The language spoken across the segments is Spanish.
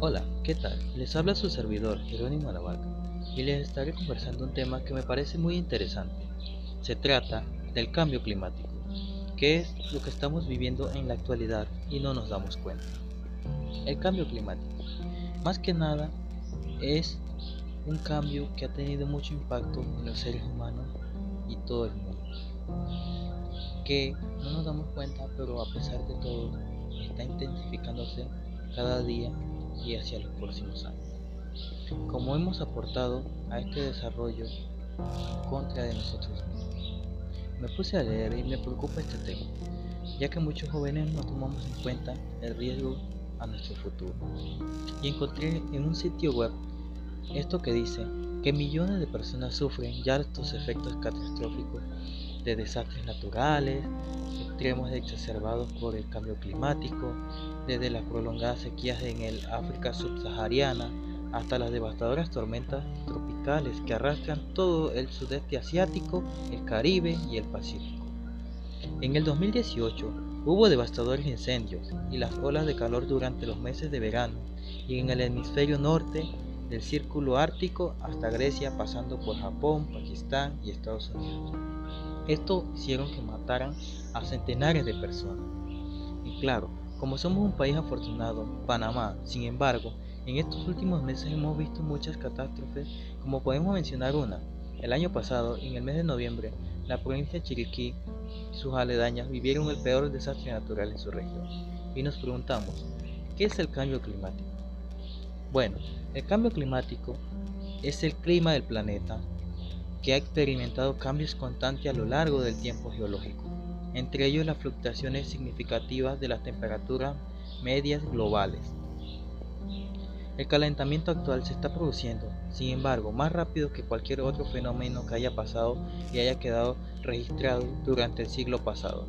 Hola, ¿qué tal? Les habla su servidor, Jerónimo Alavaca, y les estaré conversando un tema que me parece muy interesante. Se trata del cambio climático, que es lo que estamos viviendo en la actualidad y no nos damos cuenta. El cambio climático, más que nada, es un cambio que ha tenido mucho impacto en los seres humanos y todo el mundo. Que no nos damos cuenta, pero a pesar de todo, está intensificándose cada día y hacia los próximos años. Como hemos aportado a este desarrollo en contra de nosotros mismos. Me puse a leer y me preocupa este tema, ya que muchos jóvenes no tomamos en cuenta el riesgo a nuestro futuro. Y encontré en un sitio web esto que dice que millones de personas sufren ya estos efectos catastróficos de desastres naturales, extremos exacerbados por el cambio climático, desde las prolongadas sequías en el África subsahariana hasta las devastadoras tormentas tropicales que arrastran todo el sudeste asiático, el Caribe y el Pacífico. En el 2018 hubo devastadores incendios y las olas de calor durante los meses de verano y en el hemisferio norte del círculo ártico hasta Grecia pasando por Japón, Pakistán y Estados Unidos. Esto hicieron que mataran a centenares de personas. Y claro, como somos un país afortunado, Panamá, sin embargo, en estos últimos meses hemos visto muchas catástrofes, como podemos mencionar una. El año pasado, en el mes de noviembre, la provincia de Chiriquí y sus aledañas vivieron el peor desastre natural en su región. Y nos preguntamos, ¿qué es el cambio climático? Bueno, el cambio climático es el clima del planeta que ha experimentado cambios constantes a lo largo del tiempo geológico, entre ellos las fluctuaciones significativas de las temperaturas medias globales. El calentamiento actual se está produciendo, sin embargo, más rápido que cualquier otro fenómeno que haya pasado y haya quedado registrado durante el siglo pasado.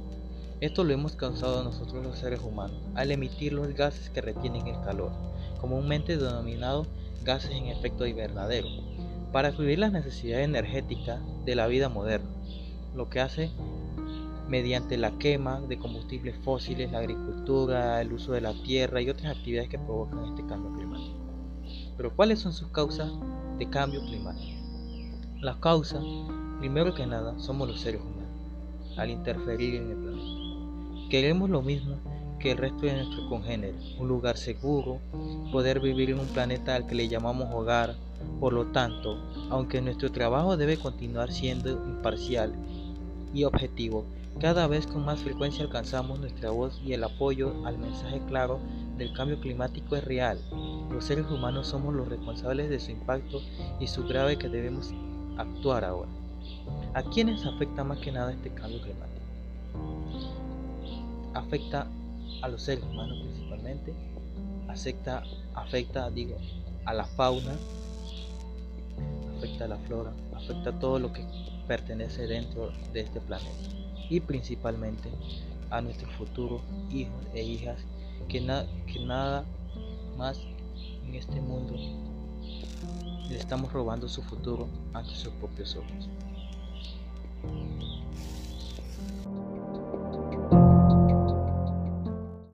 Esto lo hemos causado nosotros los seres humanos al emitir los gases que retienen el calor, comúnmente denominados gases en efecto invernadero, para cubrir las necesidades energéticas de la vida moderna, lo que hace mediante la quema de combustibles fósiles, la agricultura, el uso de la tierra y otras actividades que provocan este cambio climático. Pero ¿cuáles son sus causas de cambio climático? Las causas, primero que nada, somos los seres humanos, al interferir en el planeta. Queremos lo mismo que el resto de nuestros congéneres, un lugar seguro, poder vivir en un planeta al que le llamamos hogar. Por lo tanto, aunque nuestro trabajo debe continuar siendo imparcial y objetivo, cada vez con más frecuencia alcanzamos nuestra voz y el apoyo al mensaje claro del cambio climático es real. Los seres humanos somos los responsables de su impacto y su grave que debemos actuar ahora. ¿A quiénes afecta más que nada este cambio climático? Afecta a los seres humanos principalmente, afecta, afecta digo, a la fauna, afecta a la flora, afecta a todo lo que pertenece dentro de este planeta y principalmente a nuestros futuros hijos e hijas que, que nada más en este mundo le estamos robando su futuro ante sus propios ojos.